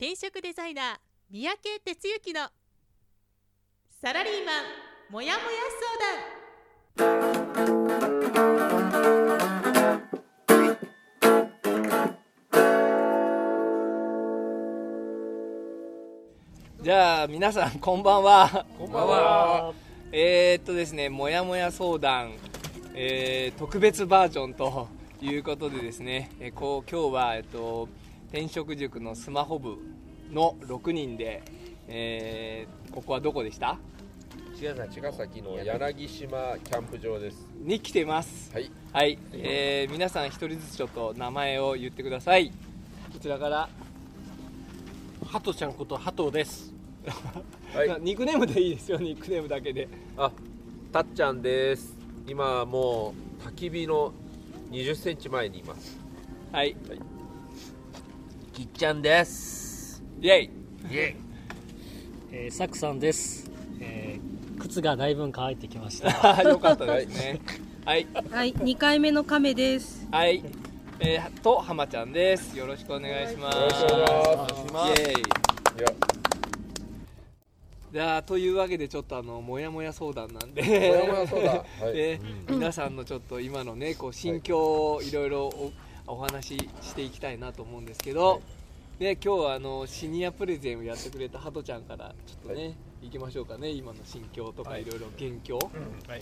転職デザイナー三宅哲之のサラリーマンもやもや相談。じゃあ皆さんこんばんは。こんばんは。えー、っとですねもやもや相談、えー特別バージョンということでですね、えーこう今日は、えっと、転職塾のスマホ部の6人で、えーここはどこでした？茅ヶ茅ヶ崎の柳島キャンプ場です。に来てますはい。はい、えー皆さん一人ずつちょっと名前を言ってくださいこちらからハトちゃんことハトです。はい。ニックネームでいいですよニックネームだけであ、たっちゃんです。今もう焚き火の20センチ前にいます。はいきっちゃんです。イェイイエえー、サクさんです。えー靴がだいぶ乾いてきました。あ よかったですねはいはい、2回目の亀です。はい、えー、と浜ちゃんですよろしくお願いしますよろしくお願いしますイエイいや、じゃあというわけでちょっとあのもやもや相談なんでもやもやそうだ。はい。で皆さんのちょっと今のねこう心境をいろいろおお話ししていきたいなと思うんですけど、はい。で今日はあのシニアプレゼンをやってくれたハトちゃんからちょっとね、はい。行きましょうかね。今の心境とかはい。いろいろ元凶、はい。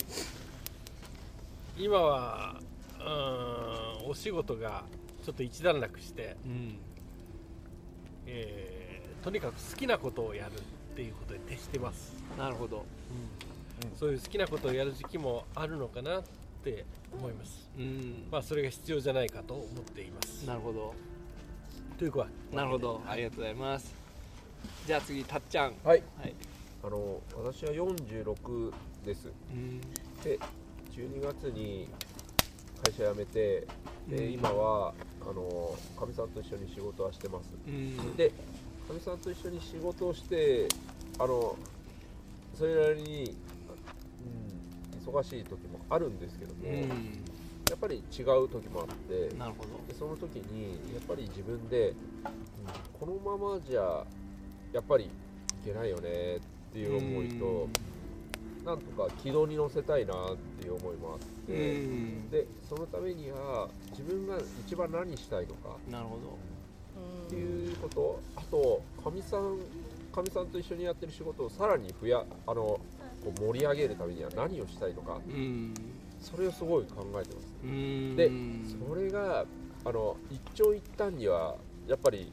今は、うーん、お仕事がちょっと一段落して、うん。えーとにかく好きなことをやるっていうことで徹してます。なるほど。そういう好きなことをやる時期もあるのかなって思います。うん、まあ、それが必要じゃないかと思っています。なるほどというか、なるほどありがとうございますじゃあ次たっちゃんはい。はいあの私は46です。うんで、12月に会社辞めて、でうん今はあのかみさんと一緒に仕事はしてます。うんでかみさんと一緒に仕事をしてあのそれなりに、うん、忙しい時もあるんですけども、うん。やっぱり違う時もあってなるほど。でその時にやっぱり自分で、うん、このままじゃやっぱりいけないよねっていう思いと、なんとか軌道に乗せたいなっていう思いもあっうて、ん。でそのためには自分が一番何したいのかなるほど。っていうことあとかみさんかみさんと一緒にやってる仕事をさらに増やあのこう盛り上げるためには何をしたいのか。うん。それをすごい考えてます。うん。でそれがあの一長一短にはやっぱり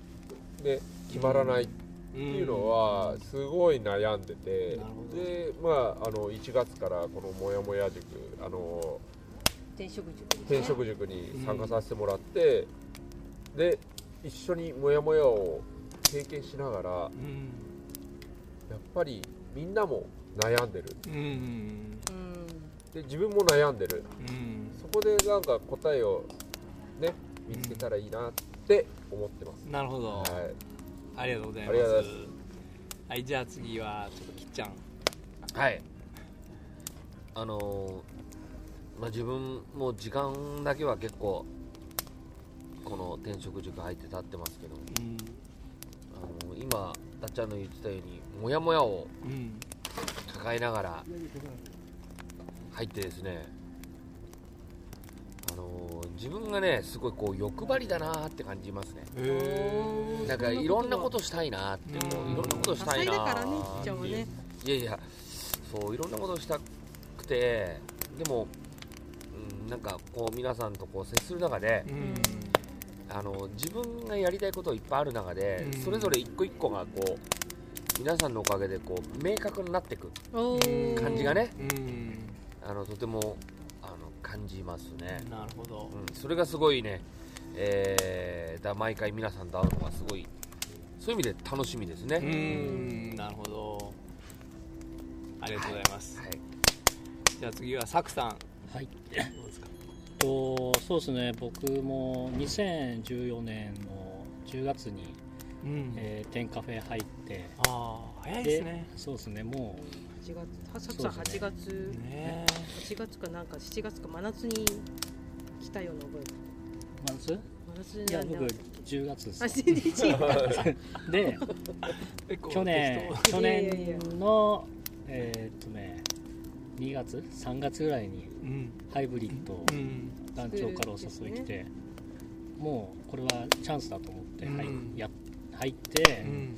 ね決まらないっていうのはすごい悩んでて、でまああの1月からこのもやもや塾あの転職塾、転職塾に参加させてもらって、で一緒にモヤモヤを経験しながらやっうんぱりみんなも悩んでる。うん。うん、で自分も悩んでる。うん。そこでなんか答えをね見つけたらいいなって思ってます、なるほど、はい。ありがとうございます。ありがとうございはいじゃあ次はちょっときっちゃん。はい。あのーまあ、自分も時間だけは結構この転職塾入って経ってますけど、うん。あのー今たっちゃんの言ってたようにモヤモヤをうん抱えながら入ってですねあのー自分がねすごいこう欲張りだなーって感じますね。へなんかいろんなことしたいなってこう。うん。いろんなことしたいなっちゃんはねいやいやそういろんなことしたくてでも、うん、なんかこう皆さんとこう接する中でうん。あの自分がやりたいこといっぱいある中で、うん。それぞれ一個一個がこう皆さんのおかげでこう明確になっていく感じがね。うん。あのとてもあの感じますね、なるほど。うん、それがすごいね、えーだ毎回皆さんと会うのがすごいそういう意味で楽しみですね、うん。なるほど。ありがとうございます、はい。じゃあ次はサクさん。はい、どうですか？とそうですね。僕も2014年の10月に、うん。えー、テンカフェ入って。ああ早いですね。そうですねも8月、さくさんそうです8月、ね。8月かなんか7月か真夏に来たような覚え真忘れないや僕10月です。で去年適去年のえーっとね2月？3月ぐらいに当うん。ハイブリッド団長からお誘い来て、もうこれはチャンスだと思って、はいうん。や入ってう、ん。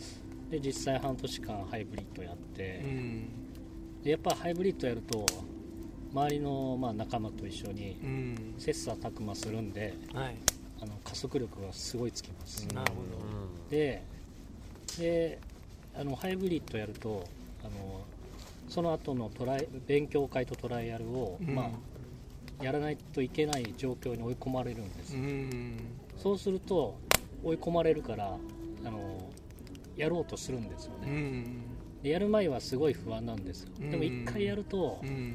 で実際半年間ハイブリッドやって、うん。でやっぱハイブリッドやると周りのまあ仲間と一緒にうん。切磋琢磨するんではい。あの加速力がすごいつきます、なるほでであのハイブリッドやるとあのその後のトライ勉強会とトライアルを、うん。まあ、やらないといけない状況に追い込まれるんです、どうん。そうすると追い込まれるからあのやろうとするんですようね、ん。でやる前はすごい不安なんですよ、うん。でも一回やると、うん。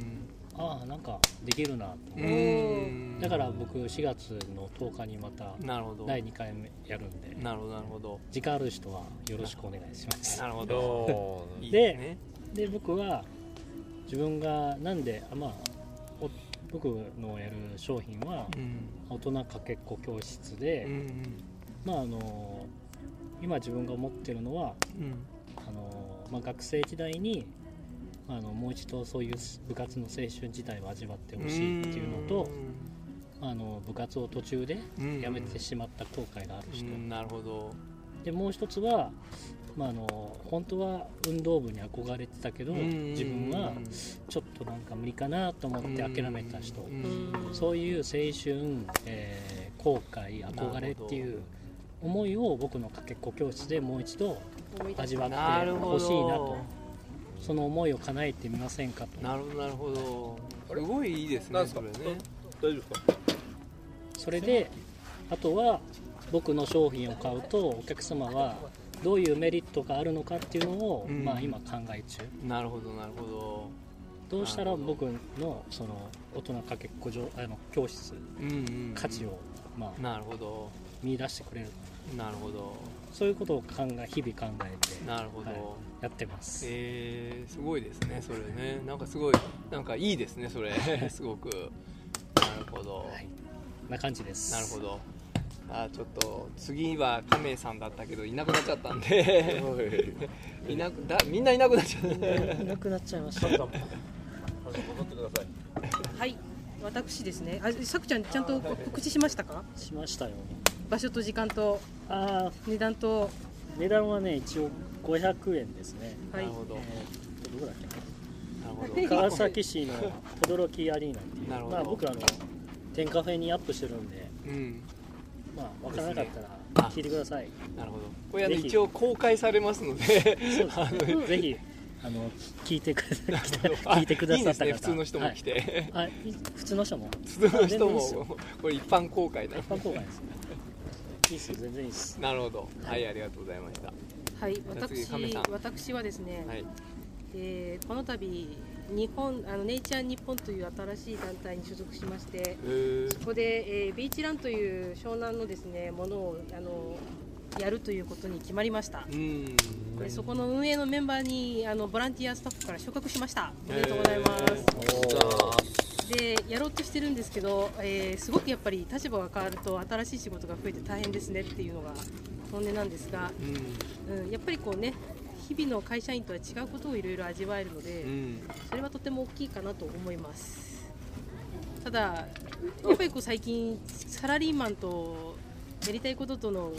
ああなんかできるなと思って、うん。だから僕4月の10日にまたなるほど。第2回目やるんでなるほどなるほど。時間ある人はよろしくお願いします。なるほど。おいいでね。で僕は自分がなんであまあお僕のやる商品はうん。大人かけっこ教室で、うん。まああの今自分が思ってるのはうん。あの、まあ、学生時代にあのもう一度そういう部活の青春時代を味わってほしいっていうのと、あの部活を途中でうん。辞めてしまった後悔がある人、うんなるほど。でもう一つは、まあ、あの本当は運動部に憧れてたけどうん。自分はちょっとなんか無理かなと思って諦めた人。うん。そういう青春、えー後悔憧れっていう思いを僕のかけっこ教室でもう一度味わってほほしいなと。ど。その思いを叶えてみませんかと。なるほどなるほど。すごいいいですねそれね。大丈夫ですか？それであとは僕の商品を買うとお客様はどういうメリットがあるのかっていうのを、うん。まあ、今考え中。なるほどなるほど。どうしたら僕のその大人かけっこ上あの教室うんうんうん。価値を、まあ、なるほど。見出してくれるなるほど。そういうことを考え日々考えてなるほど、はいやってます、えー、すごいですねそれね。なんかすごいなんかいいですねそれ。すごく。なるほど、はい、な感じです。なるほど。あちょっと次は亀さんだったけどいなくなっちゃったんで。い。なくだみんないなくなっちゃった。いなくなっちゃいました。戻ってください。はい。私ですね。あさくちゃんちゃんと告知しましたか？しましたよ場所と時間とああ値段と。値段はね一応500円ですね。はないるほど、えーどこだっけ？なるほど川崎市の轟アリーナっていう。なるほど。まあ、僕あの天カフェにアップしてるんで。うん。まあ分からなかったあ。ら聞いてください、なるほど。これあのぜひ。一応公開されますので。そうですね。ぜひあの聞いてくださ聞いてくださった方。いいですね普通の人も来て、はい、普通の人も。普通の人もこれ一般公開な一般公開ですねいいっすよ全然いいっす。なるほど。はいありがとうございました。はい私私はですね、はい。えーこの度日本あのネイチャー日本という新しい団体に所属しましてえー。そこで、えービーチランという湘南のですねものをあのやるということに決まりました。うん。でそこの運営のメンバーにあのボランティアスタッフから昇格しました。おめでとうございます、でやろうとしてるんですけど、えーすごくやっぱり立場が変わると新しい仕事が増えて大変ですねっていうのが本音なんですが、うん。うん、やっぱりこうね日々の会社員とは違うことをいろいろ味わえるので、うん。それはとても大きいかなと思います。ただやっぱりこう最近サラリーマンとやりたいこととの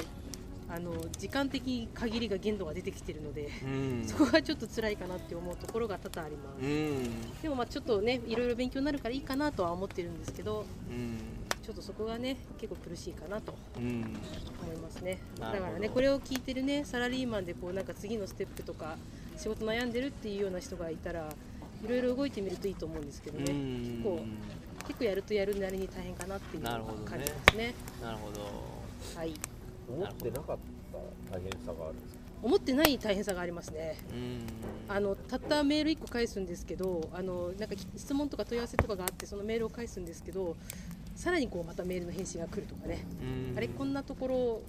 あの時間的限りが限度が出てきてるので、うん。そこがちょっと辛いかなって思うところが多々あります、うん。でもまあちょっとねいろいろ勉強になるからいいかなとは思ってるんですけどうん。ちょっとそこがね結構苦しいかなとうん。思いますね。だからねこれを聞いてるねサラリーマンでこうなんか次のステップとか仕事悩んでるっていうような人がいたらいろいろ動いてみるといいと思うんですけどね、うん。結構結構やるとやるなりに大変かなっていう感じますね。なるほど。はい思ってなかった大変さがあるんですか？思ってない大変さがありますね。うん。あのたったメール1個返すんですけどあのなんか質問とか問い合わせとかがあってそのメールを返すんですけどさらにこうまたメールの返信が来るとかね、うん。あれこんなところ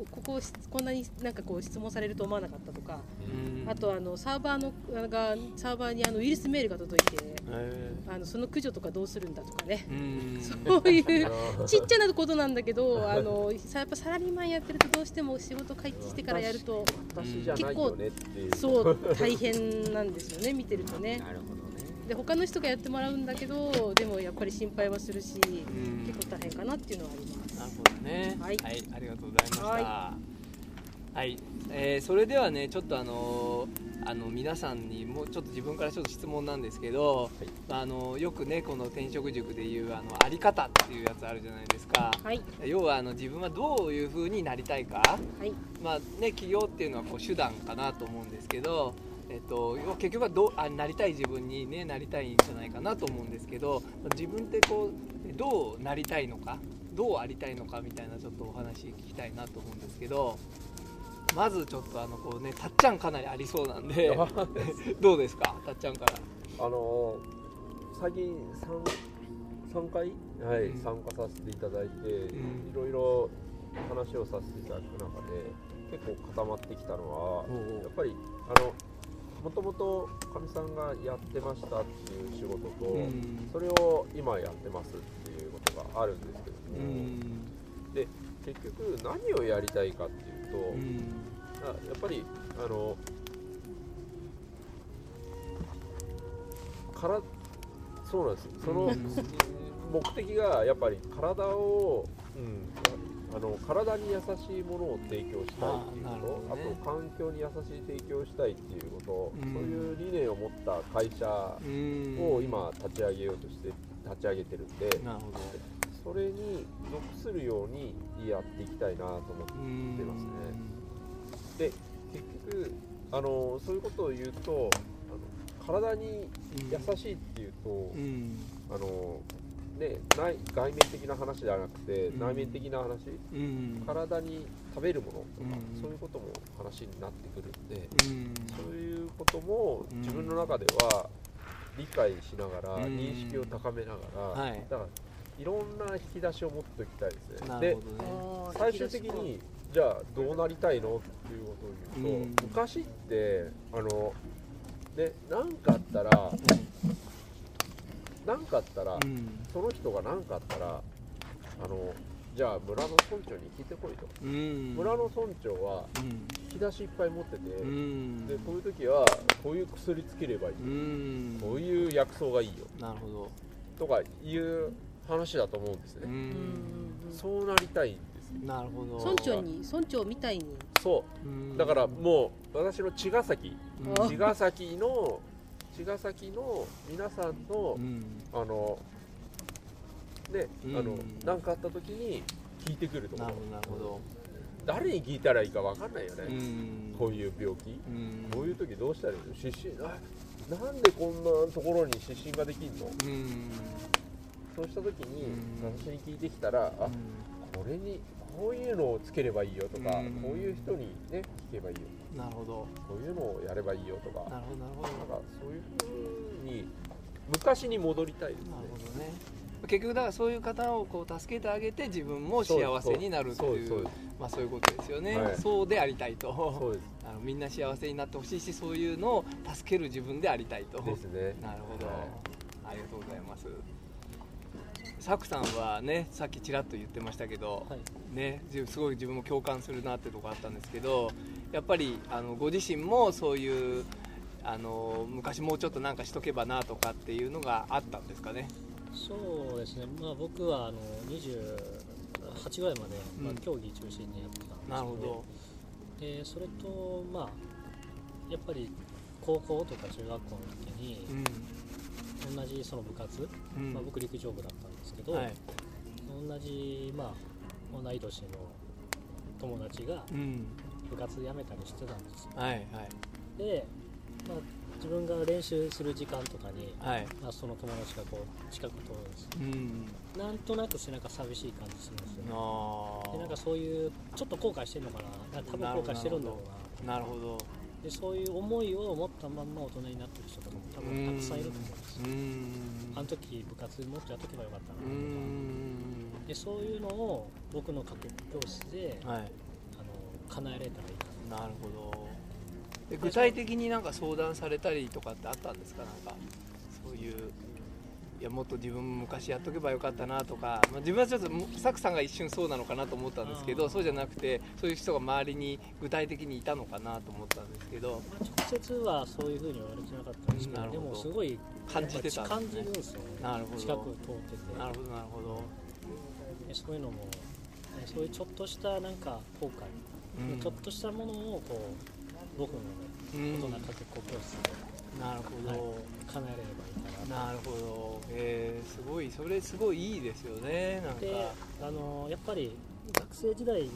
ここここんなになんかこう質問されると思わなかったとかうん。あとあのサーバーのがサーバーにあのウイルスメールが届いてへあのその駆除とかどうするんだとかね。そういうちっちゃなことなんだけどあのさやっぱサラリーマンやってるとどうしても仕事帰ってきてからやると私じゃないよねっていう。そう大変なんですよね見てるとね。で他の人がやってもらうんだけどでもやっぱり心配はするしうん。結構大変かなっていうのはありますなるほどね。はいありがとうございました。は、はいえーそれではね、ちょっとあのーあの皆さんにもうちょっと自分からちょっと質問なんですけど、あのよくねこの転職塾でいうあのあり方っていうやつあるじゃないですか。はい要はあの自分はどういう風になりたいか、はいまあね起業っていうのはこう手段かなと思うんですけど。えっと、結局はどうあなりたい自分に、ね、なりたいんじゃないかなと思うんですけど自分ってこうどうなりたいのかどうありたいのかみたいなちょっとお話聞きたいなと思うんですけどまずちょっとあのこうねたっちゃんかなりありそうなんで どうですか？たっちゃんから。あのー最近 3, 3回、はいうん。参加させていただいて、ん。いろいろ話をさせていただく中で結構固まってきたのはやっぱりあのもともとかみさんがやってましたっていう仕事と、うん。それを今やってますっていうことがあるんですけで結局何をやりたいかっていうと、うん。あやっぱりあのからそうなんです。そのうん 目的がやっぱり体を、うん、あの体に優しいものを提供したいっていうことね。と環境に優しい提供したいっていうこと、うん。そういう理念を持った会社うん。を今立ち上げようとして立ち上げてるんで、なるほどそれに属するようにやっていきたいなと思ってますね。で結局あのそういうことを言うとあの体に優しいっていうと、うん。あのね、内外面的な話ではなくて、うん。内面的な話。うん。体に食べるものとか、うん。そういうことも話になってくるんで、うん。そういうこともうん。自分の中では理解しながら、うん。認識を高めながら、はい。だからいろんな引き出しを持っておきたいですね。ね。最終的にじゃあどうなりたいの？っていうことを言うと、うん。昔ってあのね何かあったら何かあったら、うん。その人が何かあったらあのじゃあ村の村長に聞いてこいと、うん。村の村長はうん。引き出しいっぱい持ってて、うん。でこういう時はこういう薬つければいい、うん。こういう薬草がいいよ。なるほど。とかいう話だと思うんですね、そうなりたいんですよ。なるほど。村長に村長みたいに。そう。うん。だからもう私の茅ヶ崎。うん。茅ヶ崎の茅ヶ崎の皆さんのうん。あのねうん。あの何かあった時に聞いてくるところなるほど誰に聞いたらいいか分かんないよね、うん。こういう病気。うん。こういう時どうしたらいいの？湿疹あなんでこんなところに湿疹ができんの？うんそうした時にうん。私に聞いてきたらあこれにこういうのをつければいいよとかうん。こういう人にね聞けばいいよ。なるほど。こういうのをやればいいよとか。なるほどなるほど。なんかそういう風に昔に戻りたいですね。なるほどね。結局だからそういう方をこう助けてあげて自分も幸せになるっていうそうです。まあそういうことですよね、はい。そうでありたいと。そうです。あのみんな幸せになってほしいしそういうのを助ける自分でありたいと。ですね。なるほど、はい。ありがとうございますサクさんはねさっきちらっと言ってましたけど、はい。ね、じすごい自分も共感するなってとこあったんですけどやっぱりあのご自身もそういうあの昔もうちょっとなんかしとけばなとかっていうのがあったんですかね？そうですね、まあ、僕はあの28ぐらいまで、まあうん、競技中心にやってたんですけど、なるほど。でそれと、まあ、やっぱり高校とか中学校の時に同じその部活、うん、うんまあ、僕陸上部だったけど、はい。同じ、まあ、同い年の友達がうん。部活辞めたりしてたんですよ。はいはい。で、まあ、自分が練習する時間とかに、はい。まあ、その友達がこう近く通るんですうん。なんとなく背中寂しい感じするんですよあでなんかそういうちょっと後悔してるのかな。多分後悔してるんだろうな。なるほどでそういう思いを持ったまんま大人になってる人とかも多分たくさんいると思うんです。あの時部活もっとやっとけばよかったうなとか。ん。でそういうのを僕の家庭教室ではい。あの叶えれたらいいかなるほど。で具体的になんか相談されたりとかってあったんですか？なんかそういういやもっと自分も昔やっとけばよかったなとか、まあ、自分はちょっとサクさんが一瞬そうなのかなと思ったんですけどそうじゃなくてそういう人が周りに具体的にいたのかなと思ったんですけどな、まあ、直接はそういうふうに言われてなかったんですけど,、でもすごい感じてたん感じるんですよね。なるほど。近く通ってて。なるほどなるほど、でそういうのもねそういうちょっとしたなんか後悔、うん。ちょっとしたものをこう5分のうん。大人かけっこ教室でなるほど、はい。叶えれればいいかななるほど。えー、すごい。それすごいいいですよね。なんか、であのやっぱり学生時代の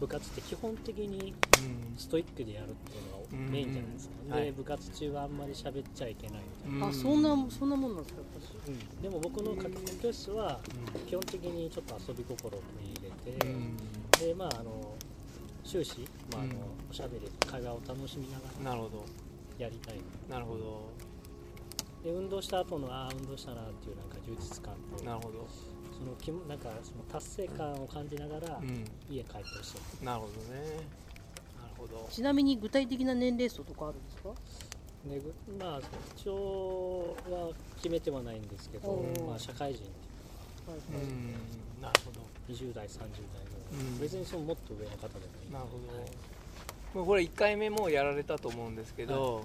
部活って基本的にうん。ストイックでやるっていうのがメインじゃないですか、うん。はい。で部活中はあんまり喋っちゃいけないみたいな、あそんなそんなもんなんですかやっうん。でも僕のかけっこ教室は基本的にちょっと遊び心を取り入れて、うん。でまああの終始、まああのうん。おしゃべり会話を楽しみながらなるほど。やりたい。なるほど。で運動した後のああ運動したなっていうなんか充実感となるほどその気もなんかその達成感を感じながらうん。家帰ってほしい、なるほどね。なるほど。ぱちなみに具体的な年齢層とかあるんですか？でぐまあ一応は決めてはないんですけどおー、まあ、社会人。はいはい。うん。なるほど。20代30代の、うん。別にそのもっと上の方でもいい。なるほど。はい。もうこれ1回目もやられたと思うんですけど、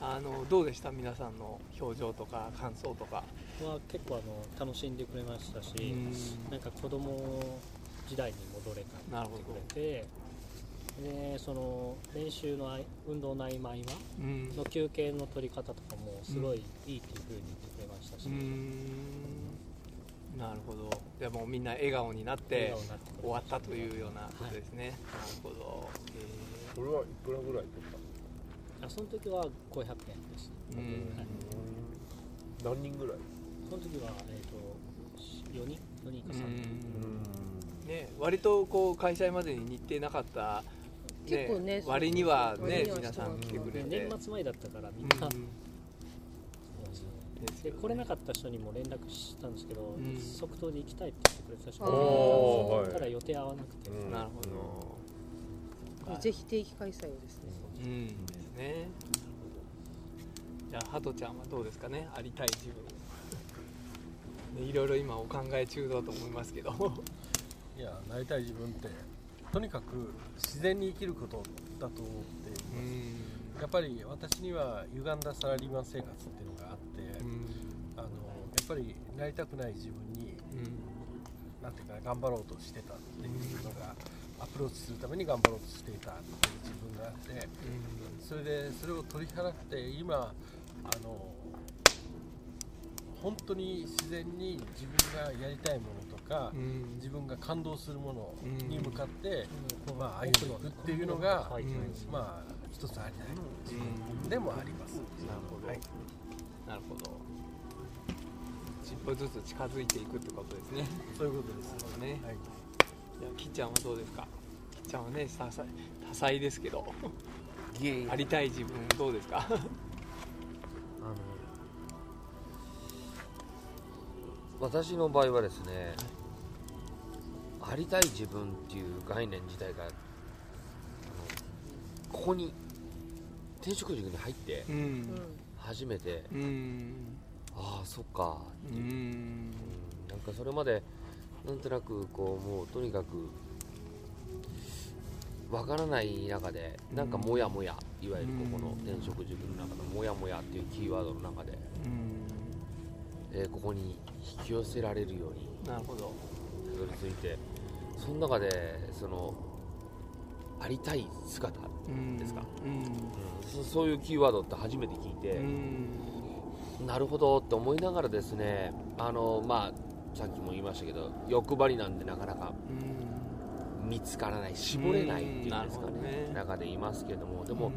あのどうでした？皆さんの表情とか感想とか、は結構あの楽しんでくれましたし、うん。なんか子供時代に戻れたなるほどってくれてでその練習のあい運動の合間合間うん。の休憩の取り方とかもすごいいいっていう風に言ってくれましたし、うん。なるほど。じゃあもうみんな笑顔になって笑顔になってくれ終わったというようなことですね、なるほど、これはいくらぐらい取っあその時は500円でした、えーうん。はいた何人ぐらい？その時は、えー、と4人？4人か3人、うん。ね、割とこう開催までに日程なかった、結構ね割にはね皆さん来てくれでて、年末前だったからみんうんな、で来れなかった人にも連絡したんですけど、ん。即答で行きたいって言ってくれた人もはい。ただ予定合わなくて、うん。なるほど、ぜひ定期開催をですね。うん。ですね。じゃあハトちゃんはどうですかね？ありたい自分。ねいろいろ今お考え中だと思いますけど。いやなりたい自分ってとにかく自然に生きることだと思っています、やっぱり私には歪んだサラリーマン生活っていうのがあって、あのやっぱりなりたくない自分になんていうかな頑張ろうとしてたっていうのがアプローチするために頑張ろうとしていたっていう自分があってそれでそれを取り払って今あの本当に自然に自分がやりたいものとか、自分が感動するものに向かって、まあ、歩んでいくっていうのが、はい。まあ一つありたい自分でもあります。なるほど、はい。なるほど。一歩ずつ近づいていくってことですね。そういうことです。ね。はい。じゃあきっちゃんはどうですか？きっちゃんはね多彩多彩ですけど。ありたい自分どうですか？私の場合はですねありたい自分っていう概念自体がここに転職塾に入って初めて、うん。ああそっか。うっていう、うんんなんかそれまでなんとなくこうもうとにかくわからない中でなんかモヤモヤいわゆるここの転職塾の中のモヤモヤっていうキーワードの中で、えーここに引き寄せられるように。なるほど。たどり着いて。その中でそのありたい姿、うんですか？うんそそういうキーワードって初めて聞いて、なるほどって思いながらですねあのまあさっきも言いましたけど欲張りなんでなかなか見つからない絞れないっていうんですかね。ね。中でいますけども。でも、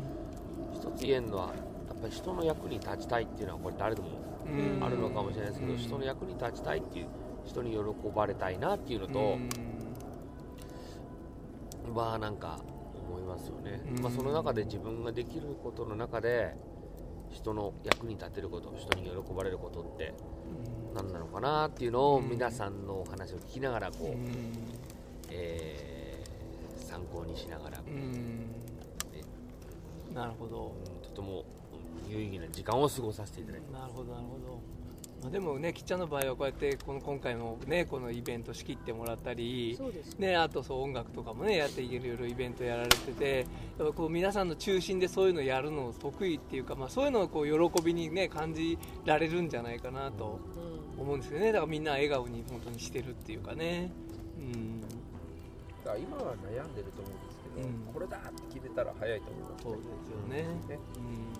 一つ言えるのはやっぱり人の役に立ちたいっていうのはこれ誰でもうんあるのかもしれないですけど、うん。人の役に立ちたいっていう人に喜ばれたいなっていうのと、うん。まあなんか思いますよね、うん。まあ、その中で自分ができることの中で人の役に立てること人に喜ばれることって何なのかなっていうのをうん皆さんのお話を聞きながらこう、うん。えー参考にしながら、うん。なるほど。うんとても有意義な時間を過ごさせていただいてなるほどなるほど、まあ、でもねきっちゃんの場合はこうやってこの今回もねこのイベント仕切ってもらったりそうですね。ね、あとそう音楽とかもねやっていけるいろいろイベントやられててやっぱこう皆さんの中心でそういうのやるの得意っていうか、まあ、そういうのをこう喜びにね感じられるんじゃないかなとうん。思うんですよね。だからみんな笑顔に本当にしてるっていうかね。うん。だから今は悩んでると思うんですけど、うん。これだって決めたら早いと思いますそうですよね。ね。うん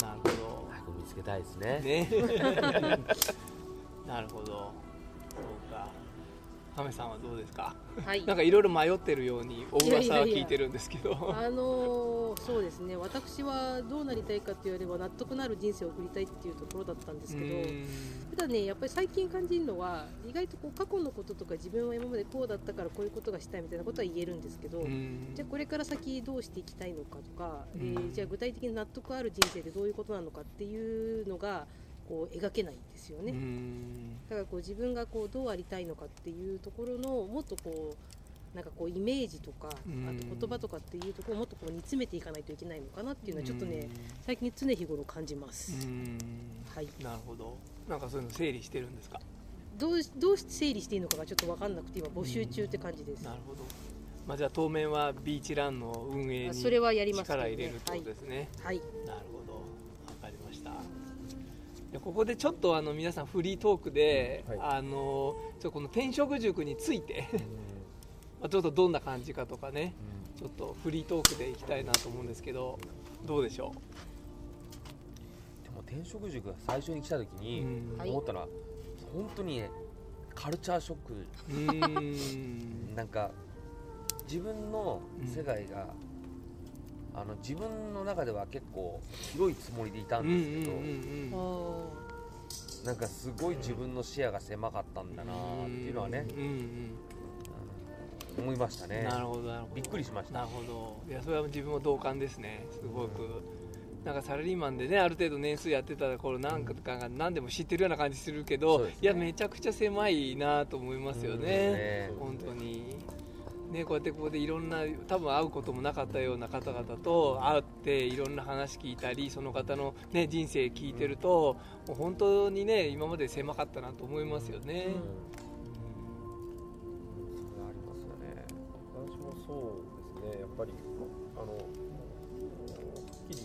なるほ早く見つけたいですね。どね。なるほど。そうか亀さんはどうですか？はい。なんかいろいろ迷ってるようにお噂は聞いてるんですけど。あのーそうですね。私はどうなりたいかというよりは納得のある人生を送りたいっていうところだったんですけどただねやっぱり最近感じるのは意外とこう過去のこととか自分は今までこうだったからこういうことがしたいみたいなことは言えるんですけど、うん。じゃあこれから先どうしていきたいのかとか、えうん。ーじゃあ具体的に納得ある人生でどういうことなのかっていうのがこう描けないんですよね。うん。だからこう自分がこうどうありたいのかっていうところのもっとこうなんかこうイメージとか、うん。あと言葉とかっていうところをもっとこう煮詰めていかないといけないのかなっていうのはちょっとね、うん。最近常日頃感じます、うん。はい。なるほど。なんかそういうの整理してるんですか？どうどう整理していいのかがちょっと分かんなくて今募集中って感じです、なるほど、まあ、じゃあ当面はビーチランの運営にあそれはやりますけどね。力入れるってことですね、はい。なるほどここでちょっとあの皆さんフリートークで、はい。あのちょっとこの転職塾について まあちょっとどんな感じかとかねちょっとフリートークでいきたいなと思うんですけどどうでしょでも転職塾が最初に来た時う、に思ったのは本当にねカルチャーショック。うん。なんか自分の世界が、あの自分の中では結構広いつもりでいたうんんですけど、なんかすごい自分の視野が狭かったんだなっていうのはね、うんうん思いましたね。なるほどなるほど。びっくりしました。なるほど。いやそれは自分も同感ですね。すごく、なんかサラリーマンでねある程度年数やってたらこれなんかが何でも知ってるような感じするけど、ね。いやめちゃくちゃ狭いなと思いますようん。ねね。本当にねこうやってここでいろんな多分会うこともなかったような方々と会っていろんな話聞いたりその方の、ね、人生聞いてると、もう本当にね今まで狭かったなと思いますよね、それありますよね。私もそうですね。やっぱりあのはっきり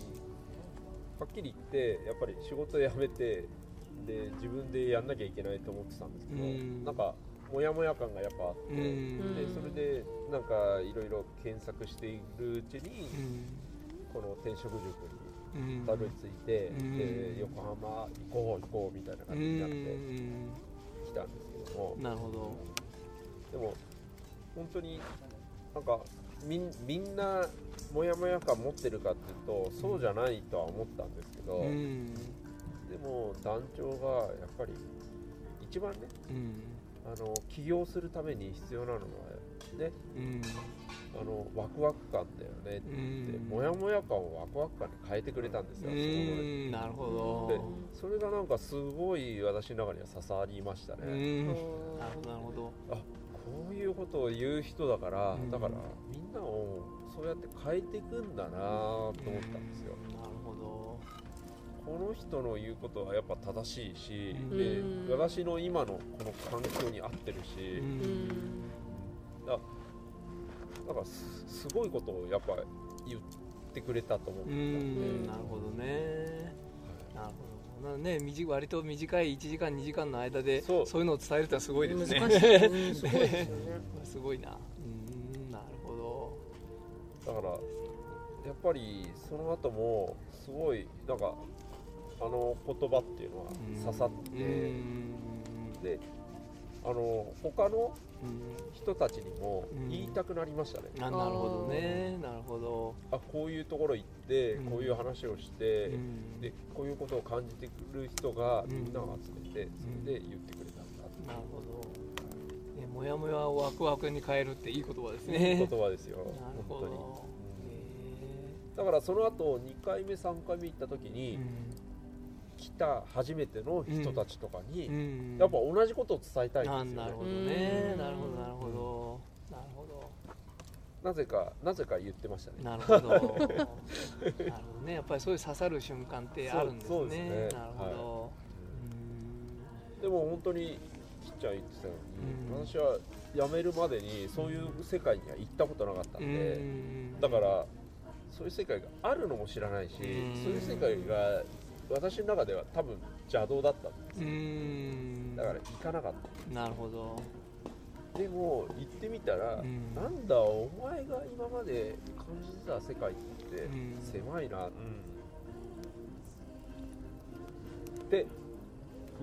はっきり言ってやっぱり仕事辞めてで自分でやんなきゃいけないと思ってたんですけど、うん。なんかモヤモヤ感がやっぱあって、うん。でそれでなんかいろいろ検索しているうちに、この転職塾にうん。たどり着いて、うん。で横浜行こう行こうみたいな感じになってきたんですけども、なるほど。でも本当になんかみんみんなモヤモヤ感持ってるかっていうとそうじゃないとは思ったんですけど、うん。でも団長がやっぱり一番ねうんあの起業するために必要なのはねうん。あのワクワク感だよねって言って、うん。モヤモヤ感をワクワク感に変えてくれたんですよ、うん。なるほでどそれがなんかすごい私の中には刺さりましたね、うん。なるーほどなるほど。あこういうことを言う人だから、うん。だからみんなをそうやって変えていくんだなと思ったんですよ、なるほどこの人の言うことはやっぱ正しいし、うん。でうん。私の今のこの環境に合ってるうし、んなんかすすごいことをやっぱ言ってくれたと思ったん。で、ん。なるほどね。なるほど。なね短割と短い1時間2時間の間でそそうういうのを伝えるってのはすごいですね。難しい、うん、すごいですよね。すごいな。うんなるほど。だからやっぱりその後もすごいなんかあの言葉っていうのは刺さって、うん。であの他のうん。人たちにもうん。言いたくなりましたね、あなるほどね。なるほど。あこういうところ行ってうん。こういう話をして、うん。でこういうことを感じてくる人がうん。みんなを集めて、それで言ってくれたんだ。ってなるほど。ねもやもやをワクワクに変えるっていい言葉ですいね。い言葉ですよ。なるほ本当に、どうん。だからその後2回目3回目行った時へにー来た初めての人たちとかに、やっぱ同じことを伝えたいんですよ、ね、あなるほどね。うん。なるほどなるほど。なるほど。なぜかなぜか言ってましたね。なるほど。なるほどね。やっぱりそういう刺さる瞬間ってあるんですね。すね。なるほど、でも本当にきっちゃん言ってたように、うん。私は辞めるまでにそういう世界には行ったことなかったんうで、ん。だからそういう世界があるのも知らないし、うん。そういう世界が私の中では多分邪道だったんですうよん。だから行かなかった。なるほど。でも行ってみたら、うん。なんだお前が今まで感じてた世界ってうん。狭いな、って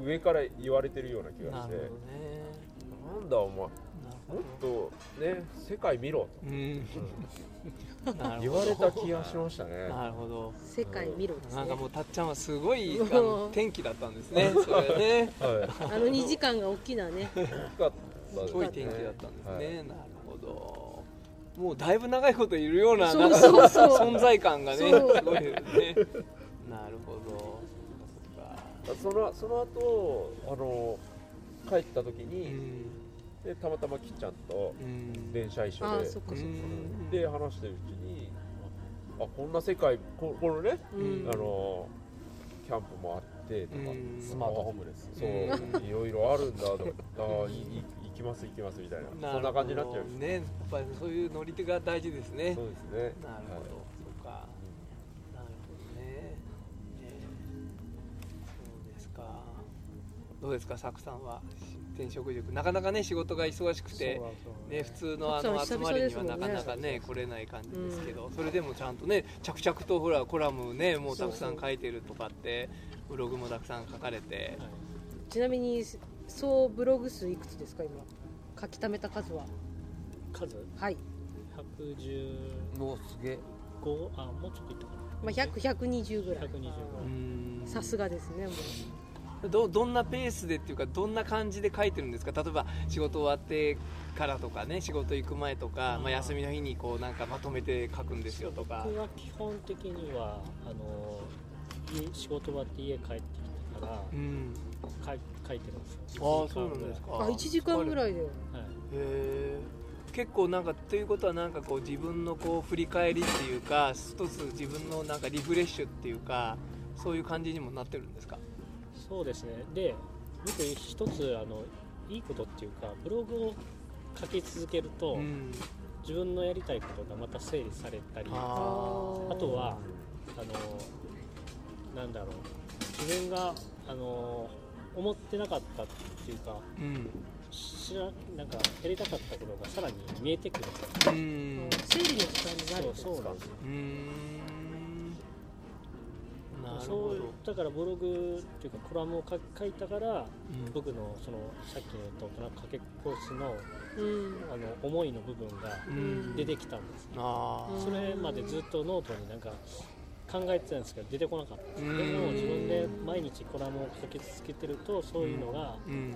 上から言われてるような気がして。なね。なんだお前。もっとね世界見ろどうん言われた気がしましたね。なるほど。世界見ろですね。なんかもうたっちゃんはすごい天気だったんですね。それね。はい。あの2時間が大きなね。大きかったすごい天気だったんですね、はい。なるほど。もうだいぶ長いこといるようなそうなんかそう。そう存在感がねすごいですね。なるほど。そのその後あの帰った時うに、んでたまたまきっちゃんとうん。電車一緒で。で話してるうちにあこんな世界ここのね、うん。あのキャンプもあってとか、うん。スマートホームレスそう、うんいろいろあるんだとかあい行きます行きますみたいな。そんな感じになっちゃうねやっぱりそういう乗り手が大事ですね。そうですね。なるほど、どうですかサクさんは？転職塾。なかなかね仕事が忙しくてそうそうね、普通のあそうの集まりにはなんかなかね来れない感じですけど、それでもちゃんとね着々とほらコラムねもうたくさん書いてるとかってブログもたくさん書かれて、ちなみに総ブログ数いくつですか今？書き溜めた数は。数？はい、115もうすげえ。あもうちょっといったかまあ、100120ぐらな120いぐらいうん。さすがですねもうどどんなペースでっていうかどんな感じで書いてるんですか？例えば仕事終わってからとかね仕事行く前とか、まあ、休みの日にこうなんかまとめて書くんですよとか。僕は基本的にはあの家仕事終わって家帰ってきてからうん。書い書いてるんです。よああそうなんですか。あ1時間ぐらいではい。へえ結構なんかということはなんかこう自分のこう振り返りっていうか一つ自分のなんかリフレッシュっていうかそういう感じにもなってるんですか？そうですね。で僕一つあのいいことっていうかブログを書き続けると、うん。自分のやりたいことがまた整理されたりああとはあのなんだろう。自分があの思ってなかったっていうかーうん。知らなんかやりたかったことがさらに見えてくるうん。整理の時間になるそうそうなんですそうだからブログっていうかコラムを書書いたからうん。僕のそのさっきの言った大人かけっこしのうん。あの思いの部分がうん。出てきたんです、あー。それまでずっとノートになんか考えてたんですけど出てこなかった。んですうん。でも自分で毎日コラムを書き続けてるとそういうのがうん。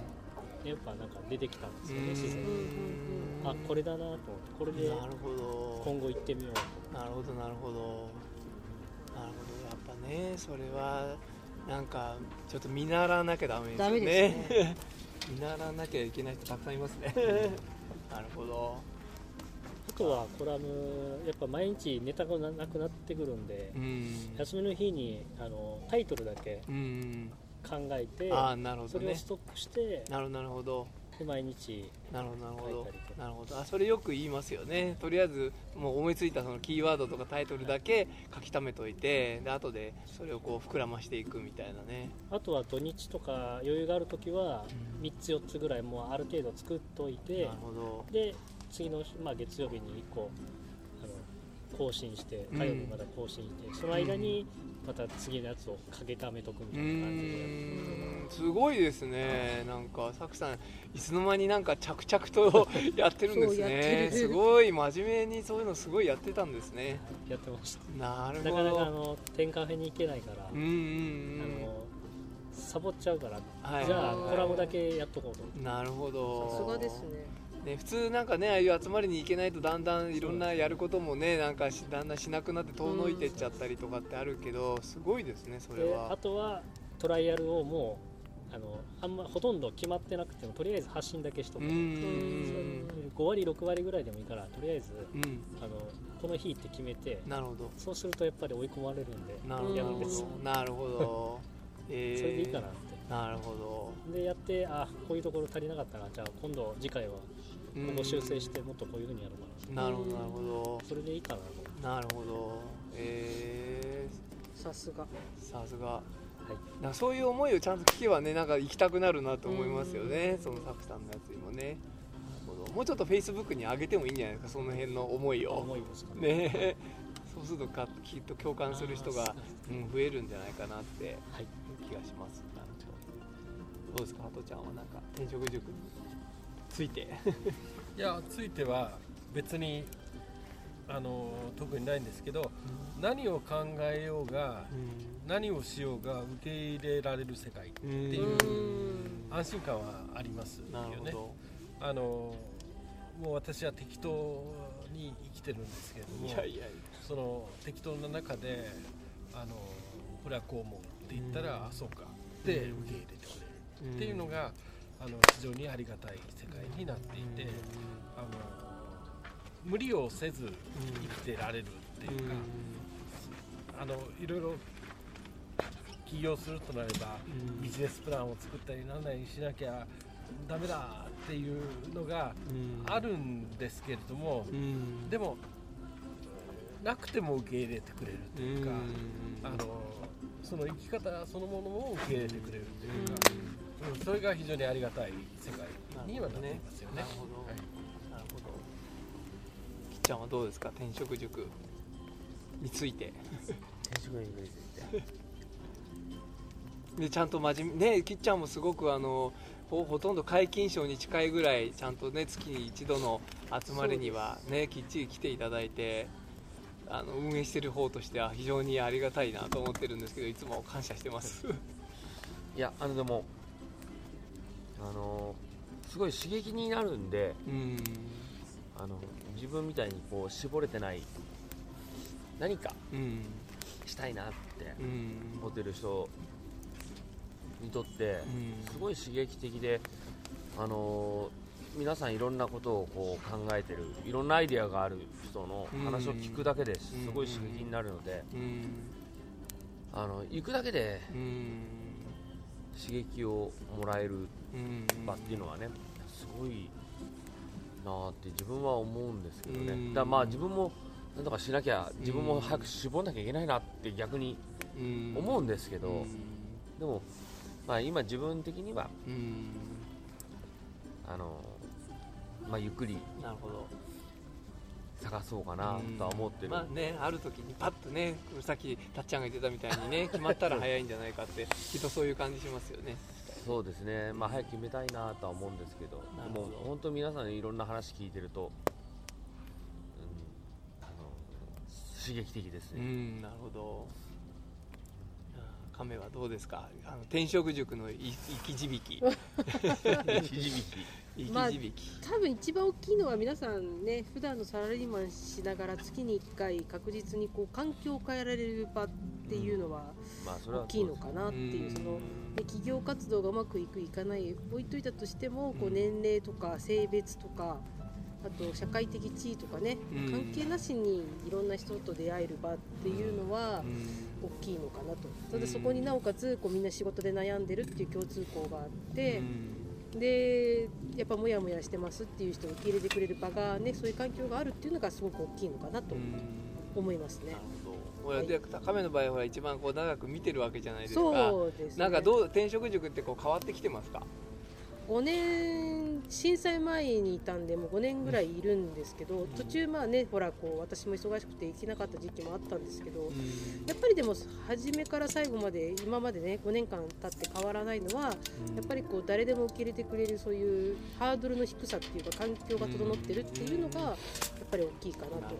やっぱなんか出てきたんですよねうん。自然に。うんあこれだなと思ってこれで今後行ってみようと。なるほどなるほど。なるほどねそれはなんかちょっと見習わなきゃダメですよね。すね。見習わなきゃいけない人たくさんいますね。なるほど。あとはコラムやっぱ毎日ネタがななくなってくるんでうん。休みの日にあのタイトルだけうん。考えてああなるほそどね。れをストックしてなるほどで毎日なるほどなるほどなるほど。あそれよく言いますよね。とりあえずもう思いついたそのキーワードとかタイトルだけ書き溜めといてで後でそれをこう膨らましていくみたいなね。あとは土日とか余裕がある時はうん。3つ4つぐらいもうある程度作っといてなるほど。で次の、まあ、月曜日に1個あの更新してうん火曜日まだ更新して、その間にまた次のやつをかけためとくみうたいな感じで。すごいですね。なんかサクさんいつの間になんか着々と やってるんですね。る。すごい真面目にそういうのすごいやってたんですね。やってました。なるほど。なかなかあの天カフェに行けないから、うんうんうん。あのサボっちゃうから、はい。じゃあはいコラムだけやっとこうと。思ってなるほど。さすがですねね、普通なんかねああいう集まりに行けないとだんだんいろんなやることもねなんかしだんだんしなくなって遠のいてっちゃったりとかってあるけどすごいですねそれではあとはトライアルをもうあのあんまほとんど決まってなくてもとりあえず発信だけしとくう。ーん。5割6割ぐらいでもいいからとりあえずうん。あのこの日って決めてなるほど。そうするとやっぱり追い込まれるんでなるほど。なるほど。えー。それでいいかなって。なるほでやってあこういうところ足りなかったなじゃあ今度次回はどここ修正してもっとこういうふうにやろうかな。るほどなるほど。なそれでいいかなと。なるほど。えさすが。ー、さすが。なんかそういう思いをちゃんと聞けばねなんか行きたくなるなと思いますよね。そのサクさんのやつにもね。なるほど。もうちょっとフェイスブックに上げてもいいんじゃないですかその辺の思いを。思いですかね。ね。そうするとかきっと共感する人が、うん、増えるんじゃないかなってはい。気がします。なるほど。どうですかハトちゃんはなんか転職塾について。いやついては別にあの特にないんですけど何を考えようが何をしようが受け入れられる世界うんっていう安心感はありますよね。あのもう私は適当に生きてるんですけれどもその適当な中であのこれはこう思うって言ったら、うん。あそうかで受け入れてくれるやっていうのがあの非常にありがたい世界になっていて、あの無理をせず生きてられるっていうか、あのいろいろ起業するとなればビジネスプランを作ったりなんなりしなきゃダメだっていうのがあるんですけれども、うん。でもなくても受け入れてくれるというか、あのその生き方そのものを受け入れてくれるというか、うんそれが非常にありがたい世界にはなっていますよね。なるほど、はい。なるほど。きっちゃんはどうですか？転職塾について。転職について。でちゃんと真面目。ねきっちゃんもすごくあのほほとんど皆勤賞に近いぐらいちゃんとね月に一度の集まりにはねきっちり来ていただいてあの運営してる方としては非常にありがたいなと思ってるんですけどいつも感謝してます。いやあのでもあのすごい刺激になるんでうん。あの自分みたいにこう絞れてない何かうん。したいなってうん。思ってる人にとってうん。すごい刺激的であの皆さんいろんなことをこう考えてるいろんなアイデアがある人の話を聞くだけですすごい刺激になるのでうん。あの行くだけでうん刺激をもらえるうん。場っていうのはねすごいなーって自分は思うんですけどね。うん。だまあ自分もなんとかしなきゃ自分も早く絞んなきゃいけないなって逆にうん。思うんですけど、うん。でも、まあ、今自分的にはうん。あの、まあ、ゆっくりなるほど探そうかなとは思ってる、まあねある時にパッとねさっきたっちゃんが言ってたみたいにね 決まったら早いんじゃないかってきっとそういう感じしますよね。そうですね、まあ、早く決めたいなとは思うんですけどでも本当皆さんいろんな話聞いてると、うん、あの刺激的ですうね、んなるほど。亀はどうですか？あの転職塾のい生き字引き。生きまあ字引き、多分一番大きいのは皆さんね普段のサラリーマンしながら月に1回確実にこう環境を変えられる場っていうのは大きいのかなっていうそので企業活動がうまくいくいかない置いといたとしてもこううん年齢とか性別とかあと社会的地位とかねうん。関係なしにいろんな人と出会える場っていうのはうん。大きいのかなと。ただそこになおかつこうみんな仕事で悩んでるっていう共通項があってでやっぱモヤモヤしてますっていう人を受け入れてくれる場がねそういう環境があるっていうのがすごく大きいのかなと思いますね。ほらで亀の場合はほら一番こう長く見てるわけじゃないですか。そうですね。なんかどう転職塾ってこう変わってきてますか？5年震災前にいたんでもう5年ぐらいいるんですけど、途中まあねほらこう私も忙しくて行けなかった時期もあったんですけど、やっぱりでも初めから最後まで今までね5年間経って変わらないのは、やっぱりこう誰でも受け入れてくれるそういうハードルの低さっていうか環境が整ってるっていうのがやっぱり大きいかなと。なね。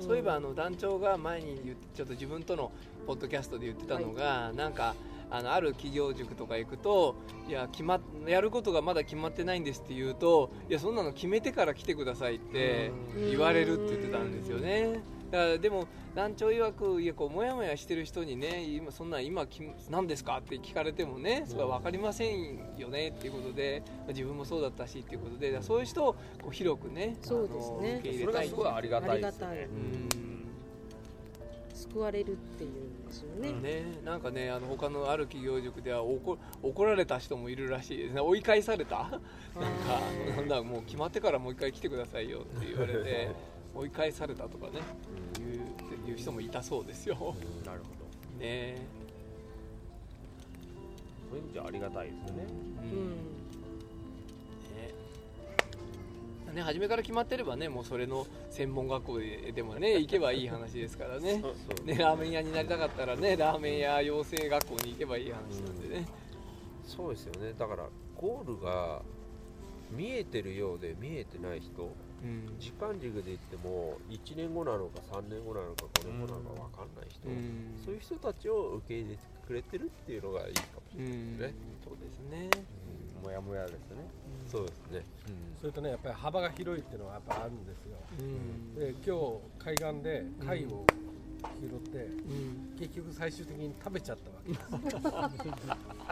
そういえばあの団長が前にちょっと自分とのポッドキャストで言ってたのが、なんかあのある企業塾とか行くといや決まっやることがまだ決まってないんですって言うといやそんなの決めてから来てくださいってうん。言われるって言ってたんですよね。だからでも団長曰くいやこうもやもやしてる人にね今そんなん今き何ですかって聞かれてもねそれは分かりませんよねっていうことで自分もそうだったしっていうことでそういう人をこう広くねそうですね。受け入それたいれがすごいありがたいですよね。救われるっていう。んですよね、ね、なんかねあの他のある企業塾では怒怒られた人もいるらしいですね。追い返された？なんかなんだもう決まってからもう一回来てくださいよって言われて追い返されたとかねいういう人もいたそうですよ。なるほど。ね。そういう意味ではありがたいですよね。ううんねね初めから決まってればねもうそれの専門学校ででもね 行けばいい話ですからね。ねラーメン屋になりたかったらねラーメン屋養成学校に行けばいい話なんでね。そうですよね。だからゴールが見えてるようで見えてない人うん。時間軸で言っても1年後なのか3年後なのか5年後なのか分かんない人、うん。そういう人たちを受け入れてくれてるっていうのがいいかもしれないうん。ねそうですねもやもやですね。そうですね、それとねやっぱり幅が広いっていうのはやっぱあるんですよ。うん。で今日海岸で貝を拾って、うん。結局最終的に食べちゃったわけです。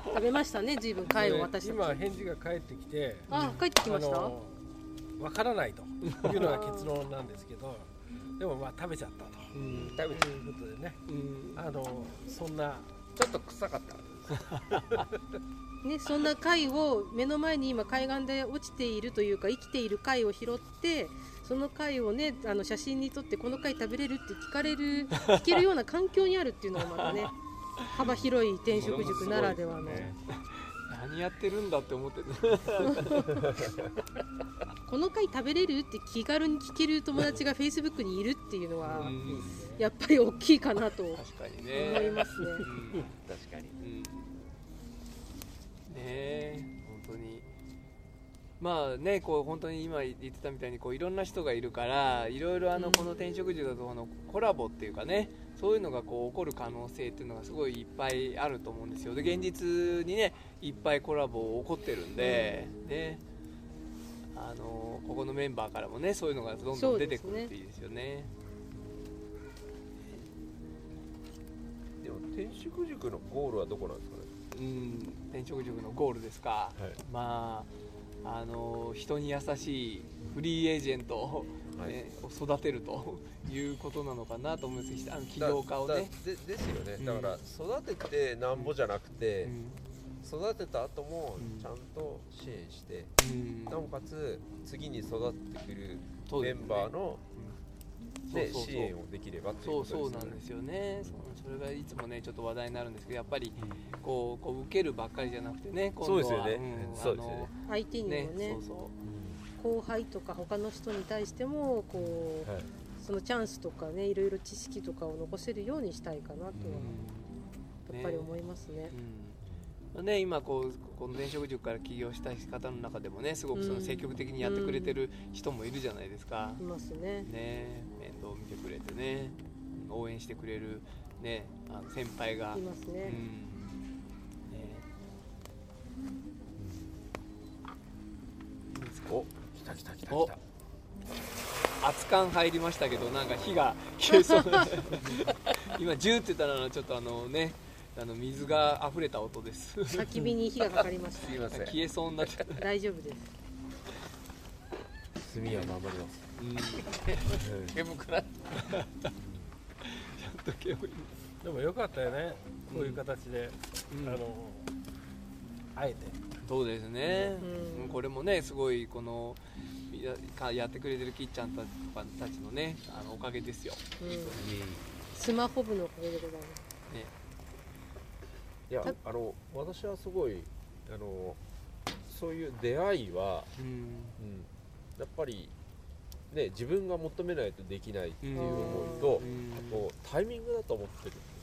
食べましたね随分貝を私たちで今返事が返ってきてあ帰ってきました？わからないというのが結論なんですけどでもまあ食べちゃったと。うん。食べちゃうということでね。うん。あのそんなちょっと臭かったね、そんな貝を目の前に今海岸で落ちているというか生きている貝を拾ってその貝をねあの写真に撮ってこの貝食べれるって聞かれる 聞けるような環境にあるっていうのがまたね 幅広い転職塾ならではの、何やってるんだって思ってね この貝食べれるって気軽に聞ける友達がフェイスブックにいるっていうのはうん。やっぱり大きいかなと思確かにね。いますね。うん。確かに。うんねえ本当に。まあねこう本当に今言ってたみたいにこういろんな人がいるからいろいろあのうんこの転職塾だとこのコラボっていうかねそういうのがこう起こる可能性っていうのがすごいいっぱいあると思うんですよ。で現実にねいっぱいコラボ起こってるんで、ね。あのここのメンバーからもねそういうのがどんどん出てくるっていいですよね。でも転職塾のゴールはどこなんですかね？うん転職塾のゴールですか、はい。まああの人に優しいフリーエージェントを、ねを育てるということなのかなと思います。あの起業家をね。でですよね、うん。だから育ててなんぼじゃなくて、うん。育てた後もうん。ちゃんと支援して、うん。なおかつ次に育ってくるメンバーの、支援をできればっていうそうことですよね。そうなんですよね。そうそれがいつもねちょっと話題になるんですけどやっぱりこうこう受けるばっかりじゃなくてね今度はそうですよね。んそうですよね。相手にもねねそうそう。後輩とか他の人に対してもこう、はいそのチャンスとかねい。ろいろ知識とかを残せるようにしたいかなとはやっぱり思いますね。うん。ね、今こうこの転職塾から起業した方の中でもねすごくその積極的にやってくれてる人もいるじゃないですか、いますね。ね面倒見てくれてね応援してくれる、ね、あの先輩が、いますね。うん。ね。お来た来た来たお来た。熱燗入りましたけどなんか火が消えそう。な 今ジューって言ったのはちょっとあのねあの水が溢れた音です。焚き火に火がかかりましすいません。消えそうになっちゃった、た。大丈夫です。炭は守りますうん、煙くなっちゃんと煙でもよかったよね。こういう形で、うん。あのあえて。そうですね、うん。うんこれもねすごいこのやかやってくれてるきっちゃんたちとかたちのねあのおかげですよ、うん。スマホ部のおかげでございます。ね、いやあの私はすごいあのそういう出会いは、うん。うん、やっぱりね自分が求めないとできないっていう思いと、うん。あとタイミングだと思ってるうんんで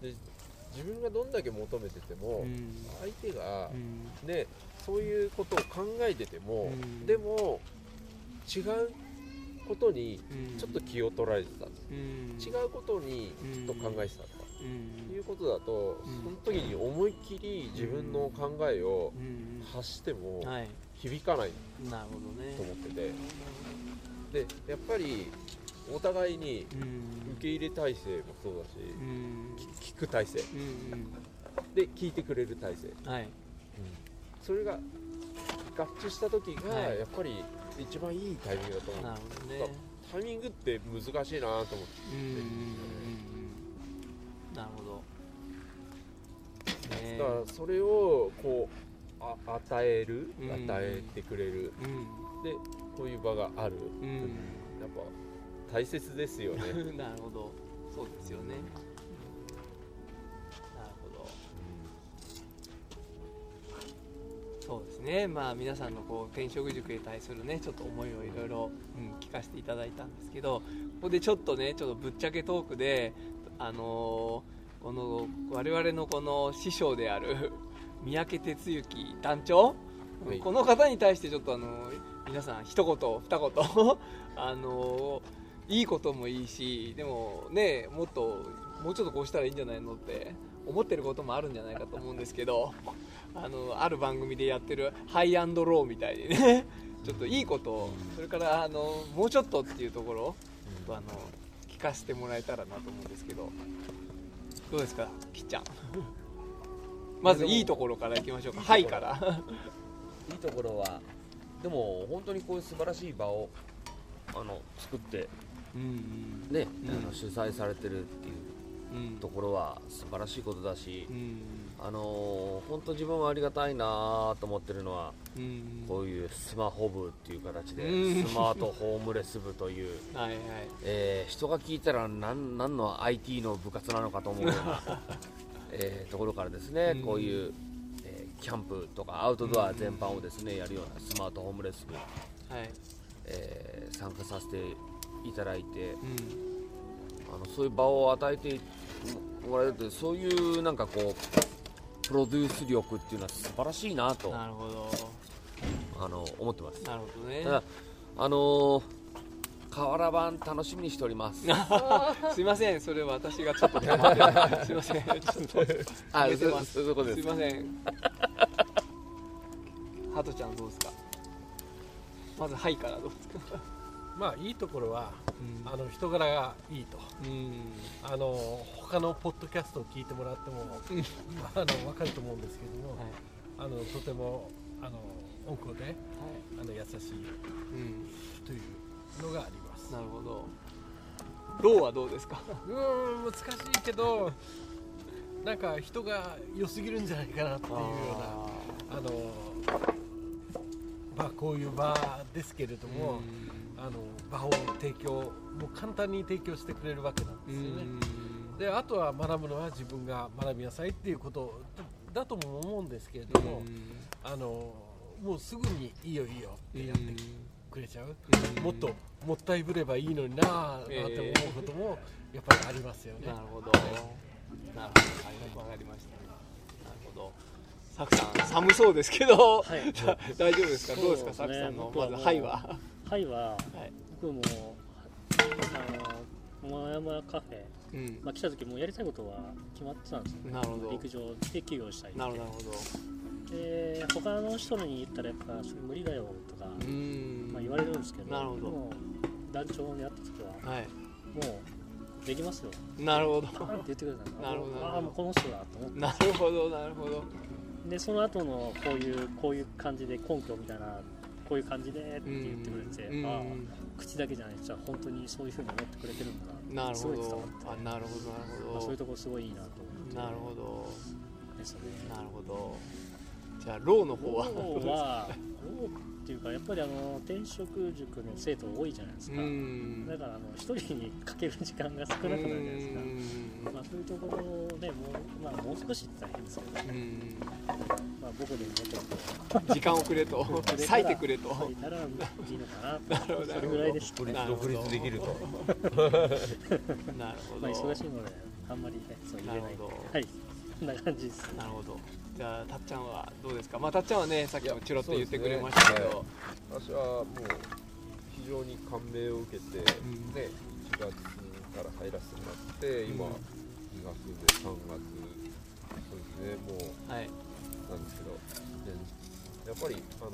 すよ、で自分がどんだけ求めてても、うん。相手がう、ん。ねそういうことを考えてても、うん。でも違うことにうん。ちょっと気を取られてた、うん。違うことにちょっと考えてたとか、うん。いうことだと、うん。その時に思いっきり自分の考えをうん。発してもはい響かないなるほどね。と思ってて、でやっぱりお互いにうん。受け入れ体制もそうだし、うん。聞く体制。うんで聞いてくれる体制。うん。はいそれが合致した時がはい。やっぱり一番いいタイミングだと思う、なるほどね。タイミングって難しいなと思って。なるほど。ねだからそれをこうあ与えるうん。与えてくれる。うん。でこういう場がある、うん。やっぱ大切ですよね。なるほど。そうですよね。なるほど。そうですね。まあ皆さんのこう転職塾に対するねちょっと思いをいろいろうん聞かせていただいたんですけどここでちょっとねちょっとぶっちゃけトークであのーこの我々のこの師匠である三宅哲之団長、はい。この方に対してちょっとあの皆さん一言二言。あのいいこともいいしでもねもっともうちょっとこうしたらいいんじゃないのって思ってることもあるんじゃないかと思うんですけどあのある番組でやってるハイアンドローみたいにね ちょっといいことをそれからあのもうちょっとっていうところとあの聞かせてもらえたらなと思うんですけどどうですかきっちゃん？まずいいところからいきましょうか「はい」から。いいところはでも本当にこういう素晴らしい場をあの作ってうんね、うん。あの主催されてるっていううん。ところは素晴らしいことだし、うんあのー本当自分はありがたいなと思ってるのはうんこういうスマホ部っていう形でうん。スマートホームレス部という、はいはい。えー人が聞いたら何何の IT の部活なのかと思うような、えーところからですね、うん。こういう、えーキャンプとかアウトドア全般をですねやるようなスマートホームレス部、はい。えー参加させていただいてうん。あのそういう場を与えてもらえるとそういうなんかこうプロデュース力っていうのは素晴らしいなとなるほど。あの思ってます。なるほどね。ただあのー瓦版楽しみにしております。すいませんそれ私がちょっと黙ってすいません。ちょっと。あすそうそういうことです。すいません。ハトちゃんどうですか？まず「はい」からどうですか？まあいいところはうん。あの人柄がいいと。うん。あの他のポッドキャストを聞いてもらってもあの分かると思うんですけども、はい。あのとてもあの温厚ではい。あの優しいうん。というのがありますなるほど。ローはどうですか？うーん難しいけどなんか人が良すぎるんじゃないかなっていうようなあのまあこういう場ですけれども、あの場を提供もう簡単に提供してくれるわけなんうですよね。ん。であとは学ぶのは自分が学びなさいっていうことだとも思うんですけれども、あのもうすぐにいいよいいよってやってくれちゃう、もっともったいぶればいいのになあなんて思うこともやっぱりありますよね。なるほど。なるほど。はいわかりました。なるほど。サクさん寒そうですけど、はい。大丈夫ですか？どうですかそうですねサクさんのまず「はい」は？はいははい。僕もあのもやもやカフェ、うん。まあ、来た時もうやりたいことは決まってたんですよ。なるほど。陸上で起業したいって。なるほどなるほどで他の人に言ったらやっぱそれ無理だよとか、まあ、言われるんですけどなるほど。団長に会った時ははい。もうできますよ。なるほど。って言ってくれたなるほど。ああもうこの人だと思って。なるほどなるほど。でその後のこういうこういう感じで根拠みたいなこういう感じでって言ってくれて、うんああ口だけじゃないじゃあ本当にそういうふうに思ってくれてるんだなすなるほど。ごい伝わって。あなるほどなまあ、るほど。そういうところすごいいいなと思って。なるほど。ですね。なるほどじゃあローの方は。ローはローっていうかやっぱりあの転職塾の生徒多いじゃないですうかん。だからあの一人にかける時間が少なくなるじゃないですか。まあそういうところをねもう,、まあ、もう少しって大変ですけど、うん。うんまあ、僕でももっと。時間をくれと。割いてくれと。割いたらいいのかななるほど。それぐらいです独立独立できると。なるほど。まあ忙しいのであんまりねそう言えないなるほど。はい。こんな感じです。なるほどじゃあたっちゃんはどうですか？まあたっちゃんはねさっきもチロッと言ってくれましたけど。私はもう非常に感銘を受けて、ん。ね1月から入らせてもらって今、うん。2月で3月。そうですね。もうはい。なんですけどでやっぱりあの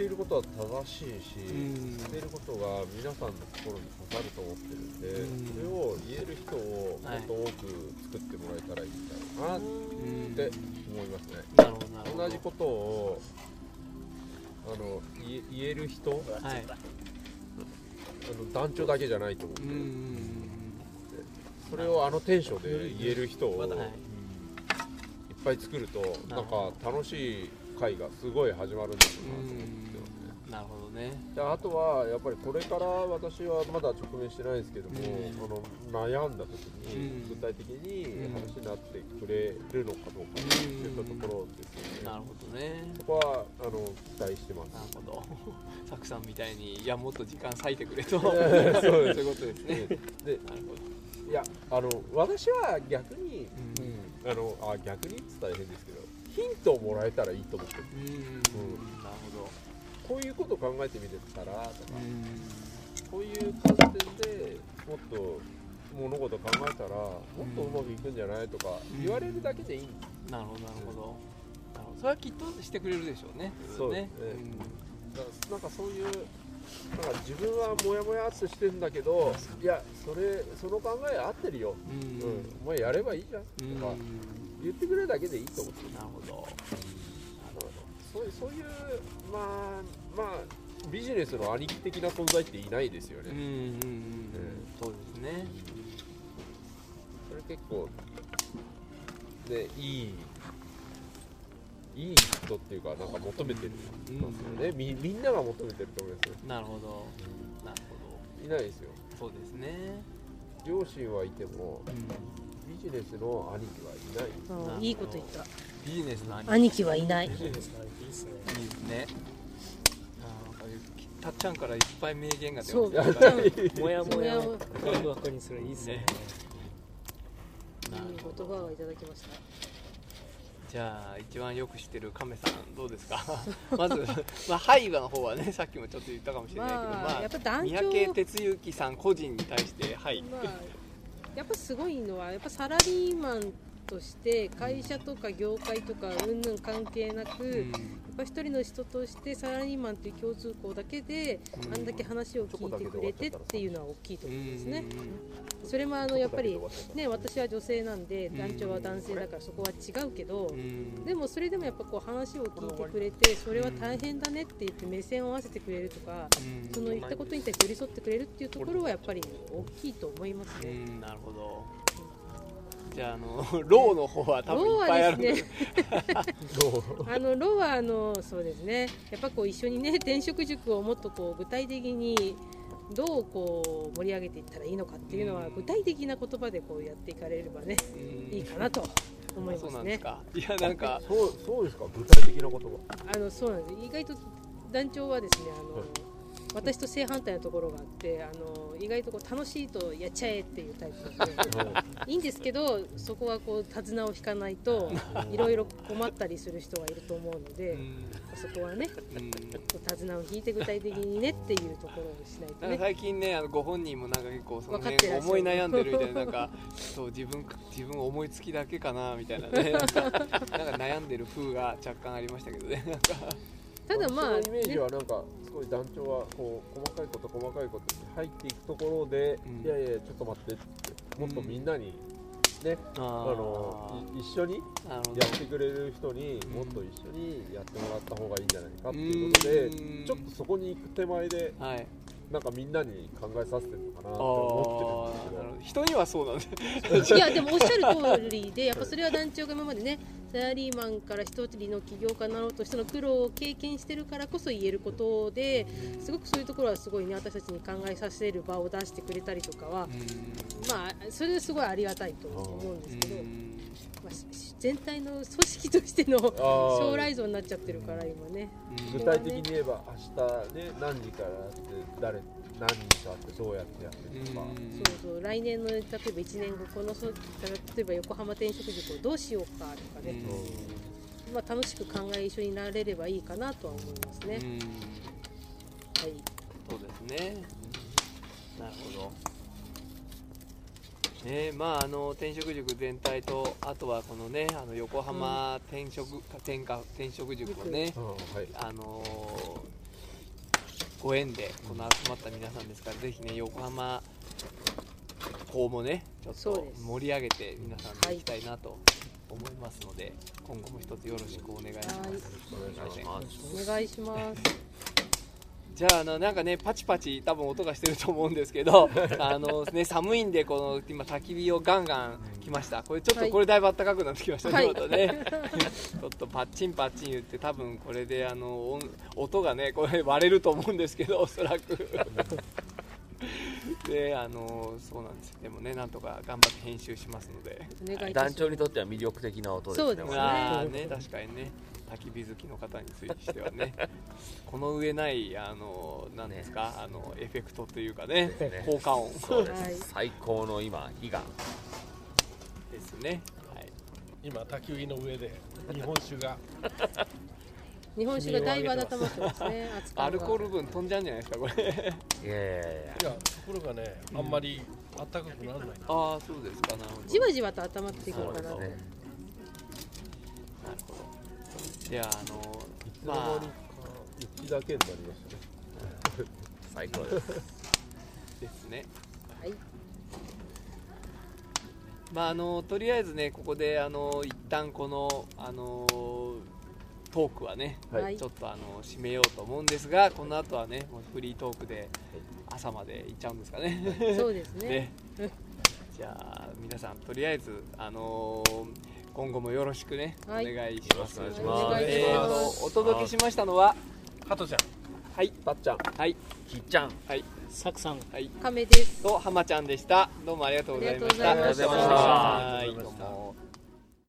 っていることは正しいし、うん。言っていることが皆さんの心に刺さると思ってるんで、うん。それを言える人をもっと多く作ってもらえたらいいんだろうなっうん。て思いますね。同じことをあの言える人、あはい。の団長だけじゃないと思ううんん。それをあのテンションで言える人を、はい。いっぱい作るとなんか楽しい会がすごい始まるん。だろうなと思ってますね。なるほどね。であとはやっぱりこれから私はまだ直面してないですけども、うん。あの悩んだ時にうん。具体的にうん。話になってくれるのかどうかっていったところですよね。なるほどね。そこはあの期待してます。なるほど。サクさんみたいにいやもっと時間割いてくれと。そういうことですね。でなるほど。いやあの私は逆に、うんうん。あのあ逆にって言ったら変ですけどヒントをもらえたらいいと思ってる。うん。なるほど。こういうこと考えてみてたらとか、うん。こういう観点でもっと物事考えたらもっとうまくいくんじゃないとかうん。言われるだけでいい。なるほどなるほど。それはきっとしてくれるでしょうね。そうね。だからなんかそういうなんか自分はモヤモヤっとしてんだけどいやそれその考え合ってるよ、うんうん。うん。お前やればいいじゃん。うん。とか言ってくれるだけでいいと思ってる。なるほど。そういうそういうまあまあビジネスの兄貴的な存在っていないですよね、うんうんうんそうですね。それ結構ねいいいい人っていうかなんか求めてるうんんですよね、みみんなが求めてると思いますよ。なるほど。なるほいないですよ。どそうですね。両親はいてもうん。ビジネスの兄貴はいない。うんいいこと言った。ビジネスの兄兄貴はいない。いいですねいいですね。いいですねあーなんかたっちゃんからいっぱい名言が出そうたっちゃん。もやもやをもワクワクにするいいですねねいい言葉をいただきましたじゃあ一番よく知ってる亀さんどうですかまず、まあ、ハイバの方はねさっきもちょっと言ったかもしれないけど、まあまあやっぱ団三長宅哲之さん個人に対してはい、まあ、やっぱすごいのはやっぱサラリーマンとして会社とか業界とかうんぬん関係なく、うん。やっぱ一人の人としてサラリーマンという共通項だけで、うん。あんだけ話を聞いてくれてっていうのは大きいとう思うんですね。ん。それもあのやっぱりね私は女性なんで団長は男性だからそこは違うけどう。ん。でもそれでもやっぱこう話を聞いてくれてそれは大変だねって言って目線を合わせてくれるとかうん。その言ったことに対して寄り添ってくれるっていうところはやっぱり大きいと思いますうね。ん。なるほどじゃああのローの方は多分いっぱいある。んローはでです あのロはあのそうですね。やっぱこう一緒にね転職塾をもっとこう具体的にどうこう盛り上げていったらいいのかっていうのはうん具体的な言葉でこうやっていかれればねうん。いいかなと思いますね。なんですか。いやなんか。そうそうですか？具体的な言葉。あのそうなんです。意外と団長はですねあの、はい私と正反対のところがあってあの意外とこう楽しいとやっちゃえっていうタイプなので。いいんですけどそこはこう手綱を引かないと いろいろ困ったりする人がいると思うので、そこはねうん。手綱を引いて具体的にねっていうところをしないとね。最近ねあのご本人もなんか結構その分かってらっしゃる。辺思い悩んでるみたいななんかそう自分自分思いつきだけかなみたいなね。なんかなんか悩んでる風が若干ありましたけどねなんかただまあ、そのイメージねはなんかすごい団長はこう細かいこと細かいことに入っていくところで、うん。いやいやちょっと待ってってもっとみんなにね、あのい一緒にやってくれる人にもっと一緒にやってもらった方がいいんじゃないかっていうことでうん。ちょっとそこに行く手前ではい。なんかみんなに考えさせてるのかなあって思ってるんーなるほど。です人にはそうなんでいやでもおっしゃる通りでやっぱそれは団長が今までねサラリーマンから一人の起業家になろうとしての苦労を経験してるからこそ言えることですごくそういうところはすごいね私たちに考えさせる場を出してくれたりとかはまあそれですごいありがたいと思うんですけど、まあ、し全体の組織としての将来像になっちゃってるから今ね。具体的に言えば明日ね何時からやって誰何人と会ってどうやってやってるとか、そうそう来年の例えば1年後このそ例えば横浜転職塾をどうしようかとかね、まあ、楽しく考え一緒になれればいいかなとは思いますね、うん。はい。そうですね。なるほど。ねまあ、あの転職塾全体とあとはこのねあの横浜転職、転科転職塾をね、はいあのーご縁でこの集まった皆さんですから、ぜひね横浜校もねちょっと盛り上げて皆さんでいきたいなと思いますので、今後も一つよろしくお願いします。はい。お願いします。お願いしますじゃああのなんかねパチパチ多分音がしてると思うんですけど あのね寒いんでこの今焚き火をガンガン来ました。これちょっとはい。これだいぶ暖かくなってきましたね、はい。またね。ちょっとパッチンパッチン言って多分これであの音音がねこれ割れると思うんですけどおそらく。であのそうなんです。でもねなんとか頑張って編集しますので。お願いいたします。団長にとっては魅力的な音ですねそうですね。ね確かにね焚き火好きの方についしてはね この上ないあのなんですか、あのエフェクトというかねね。効果音。そうです、はい。最高の今火が。ですね、はい、今焚き火の上で日本酒が。日本酒がだいぶ温まってますね アルコール分飛んじゃうんじゃないですかこれ。いやいやいや。いやところがねあんまり暖かくならないああそうですかなじわじわと温まっていくのかなね。なるほどじゃああ。のいつの間にか雪だけになりましたね。最高です。ですねはい。まああのとりあえずねここであの一旦このあのトークはね、はい。ちょっとあの締めようと思うんですがこの後はねもうフリートークで朝まで行っちゃうんですかね。そうですね。ね。じゃあ皆さんとりあえずあの今後もよろしくね、はい。お願いします。お願いしえます。ーとお届けしましたのは加藤ちゃん。はいたっちゃん。はい。きっちゃん。はい。サクさん。はい。亀です。と浜ちゃんでした。どうもありがとうございました。ありがとうございました